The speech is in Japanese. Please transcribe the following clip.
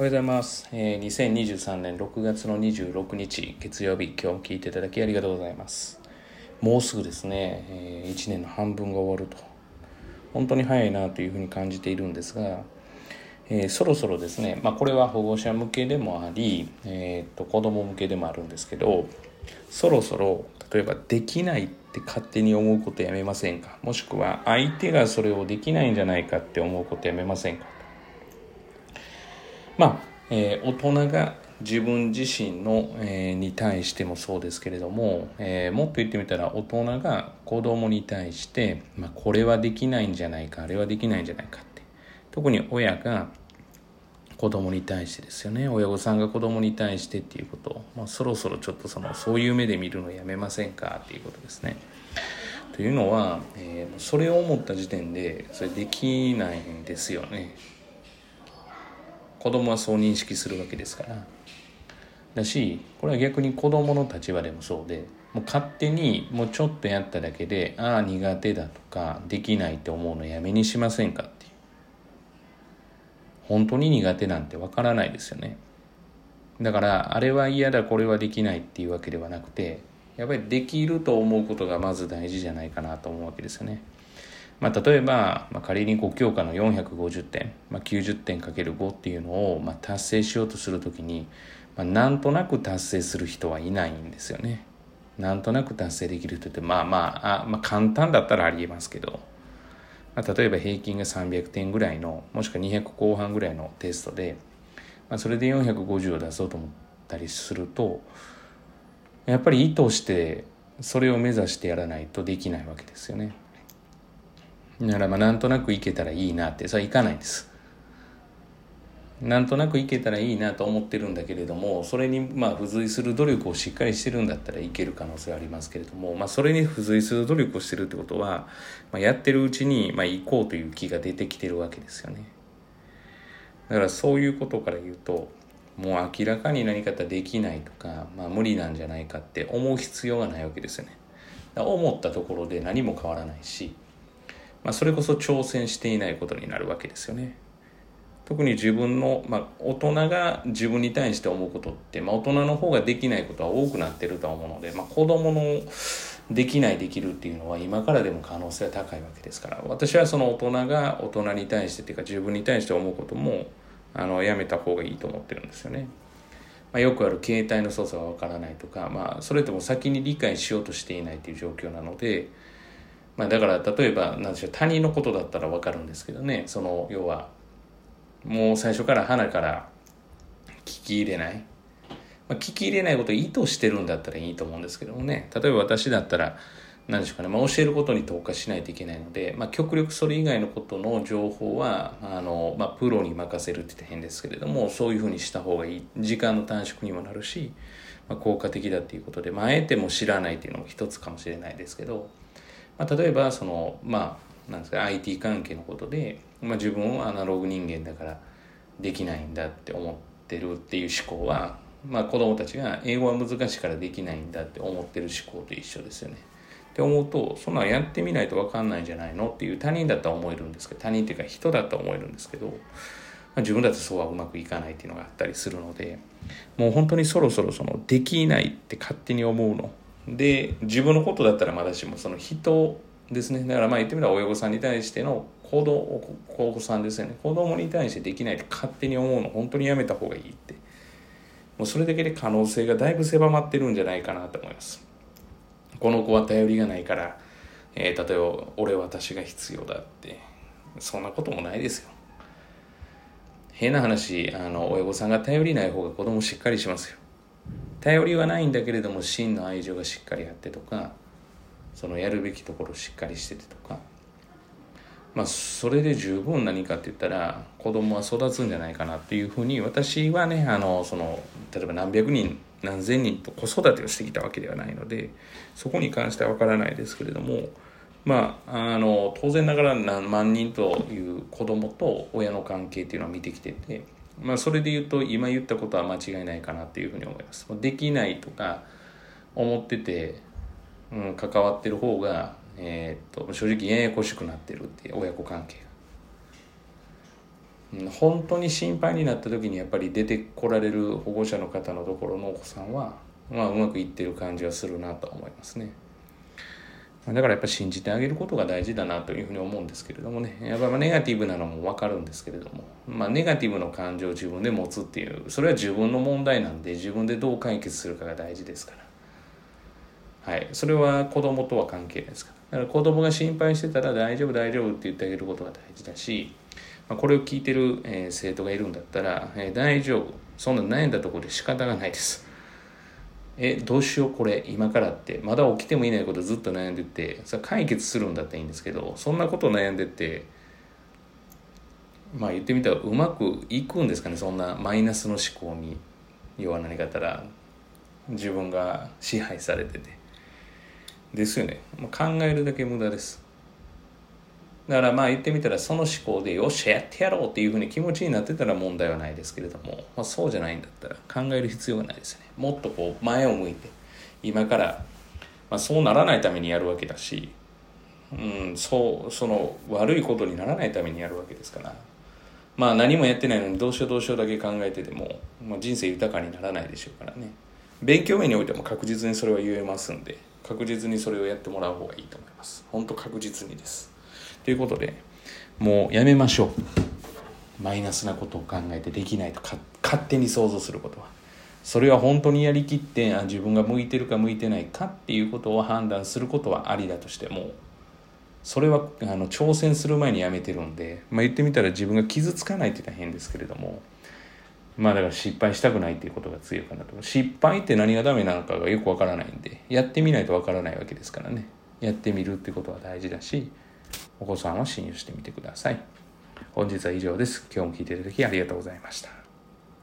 おはようございます。えー、2023年6月の26日月曜日、今日も聞いていただきありがとうございます。もうすぐですね、えー、1年の半分が終わると。本当に早いなというふうに感じているんですが、えー、そろそろですね、まあ、これは保護者向けでもあり、えー、と子供向けでもあるんですけど、そろそろ例えばできないって勝手に思うことやめませんか？もしくは相手がそれをできないんじゃないかって思うことやめませんか？まあ、えー、大人が自分自身の、えー、に対してもそうですけれども、えー、もっと言ってみたら大人が子供に対して、まあ、これはできないんじゃないかあれはできないんじゃないかって特に親が子供に対してですよね親御さんが子供に対してっていうことを、まあ、そろそろちょっとそのそういう目で見るのやめませんかっていうことですね。というのは、えー、それを思った時点でそれできないんですよね。子供はそう認識するわけですから。だしこれは逆に子供の立場でもそうでもう勝手にもうちょっとやっただけでああ苦手だとかできないって思うのやめにしませんかっていう。本当に苦手なんてわからないですよね。だからあれは嫌だこれはできないっていうわけではなくてやっぱりできると思うことがまず大事じゃないかなと思うわけですよね。まあ、例えば、まあ、仮に5教科の450点、まあ、90点かける5っていうのを、まあ、達成しようとするときに、まあ、なんとなく達成する人はいないんですよね。なんとなく達成できる人ってまあまああ、まあ、簡単だったらありえますけど、まあ、例えば平均が300点ぐらいのもしくは200後半ぐらいのテストで、まあ、それで450を出そうと思ったりするとやっぱり意図してそれを目指してやらないとできないわけですよね。ならまあなんとなくいけたらいいなって。それはいかないんです。なんとなくいけたらいいなと思ってるんだけれどもそれにまあ付随する努力をしっかりしてるんだったらいける可能性はありますけれども、まあ、それに付随する努力をしてるってことは、まあ、やってるうちにまあ行こうという気が出てきてるわけですよね。だからそういうことから言うともう明らかに何かできないとか、まあ、無理なんじゃないかって思う必要がないわけですよね。思ったところで何も変わらないしまあ、それこそ挑戦していないことになるわけですよね。特に自分の、まあ、大人が自分に対して思うことって、まあ、大人の方ができないことは多くなってるとは思うので、まあ、子供のできないできるっていうのは今からでも可能性は高いわけですから私はその大人が大人に対してっていうか自分に対して思うこともあのやめた方がいいと思ってるんですよね。まあ、よくある携帯の操作がわからないとか、まあ、それとも先に理解しようとしていないという状況なので、まあ、だから例えば何でしょう他人のことだったら分かるんですけどね。その要はもう最初から鼻から聞き入れない、まあ、聞き入れないことを意図してるんだったらいいと思うんですけどもね。例えば私だったら何でしょうかね、まあ、教えることに投下しないといけないので、まあ、極力それ以外のことの情報はあの、まあ、プロに任せるって言って変ですけれどもそういうふうにした方がいい。時間の短縮にもなるし、まあ、効果的だっていうことで、ま、あえても知らないっていうのも一つかもしれないですけど。まあ、例えばそのまあなんですか IT 関係のことで、まあ、自分はアナログ人間だからできないんだって思ってるっていう思考は、まあ、子供たちが英語は難しいからできないんだって思ってる思考と一緒ですよね。って思うとそんなんやってみないと分かんないんじゃないのっていう他人だったら思えるんですけど他人っていうか人だったら思えるんですけど、まあ、自分だとそうはうまくいかないっていうのがあったりするのでもう本当にそろそろそのできないって勝手に思うので自分のことだったらまだしもその人ですね。だからまあ言ってみれば親御さんに対しての行動子さんですよね。子供に対してできないって勝手に思うの本当にやめた方がいいって。もうそれだけで可能性がだいぶ狭まってるんじゃないかなと思います。この子は頼りがないから、えー、例えば俺私が必要だって。そんなこともないですよ。変な話あの親御さんが頼りない方が子供しっかりしますよ。頼りはないんだけれども真の愛情がしっかりあってとかそのやるべきところをしっかりしててとか。まあそれで十分何かって言ったら子供は育つんじゃないかなっていうふうに私はねあのその例えば何百人何千人と子育てをしてきたわけではないのでそこに関しては分からないですけれどもまああの当然ながら何万人という子供と親の関係っていうのは見てきててまあ、それで言うと今言ったことは間違いないかなっていうふうに思います。できないとか思ってて、うん、関わってる方が、えー、っと正直ややこしくなってるっていう親子関係が。本当に心配になった時にやっぱり出てこられる保護者の方のところのお子さんは、まあ、うまくいってる感じはするなと思いますね。だからやっぱ信じてあげることが大事だなというふうに思うんですけれどもね。やっぱネガティブなのも分かるんですけれども、まあ、ネガティブの感情を自分で持つっていうそれは自分の問題なんで自分でどう解決するかが大事ですから。はい。それは子供とは関係ないですから。だから子供が心配してたら大丈夫大丈夫って言ってあげることが大事だし、まあ、これを聞いてる、えー、生徒がいるんだったら、えー、大丈夫。そんな悩んだところで仕方がないです。えどうしようこれ今からって。まだ起きてもいないことずっと悩んでてそれ解決するんだったらいいんですけどそんなこと悩んでてまあ言ってみたらうまくいくんですかねそんなマイナスの思考に要は何かったら。自分が支配されてて。ですよね、まあ、考えるだけ無駄です。だからまあ言ってみたらその思考でよっしゃやってやろうっていうふうに気持ちになってたら問題はないですけれども、まあ、そうじゃないんだったら考える必要がないですね。もっとこう前を向いて今から、まあ、そうならないためにやるわけだし、うん、そうその悪いことにならないためにやるわけですからまあ何もやってないのにどうしようどうしようだけ考えてても、まあ、人生豊かにならないでしょうからね。勉強面においても確実にそれは言えますんで確実にそれをやってもらう方がいいと思います。本当確実にです。ということでもうやめましょう。マイナスなことを考えてできないとか勝手に想像することは。それは本当にやりきってあ自分が向いてるか向いてないかっていうことを判断することはありだとしてもそれはあの挑戦する前にやめてるんで、まあ、言ってみたら自分が傷つかないって言ったら変ですけれどもまあだから失敗したくないっていうことが強いかなと失敗って何がダメなのかがよくわからないんでやってみないとわからないわけですからね。やってみるってことは大事だしお子さんは信用してみてください。本日は以上です。今日も聞いていただきありがとうございました。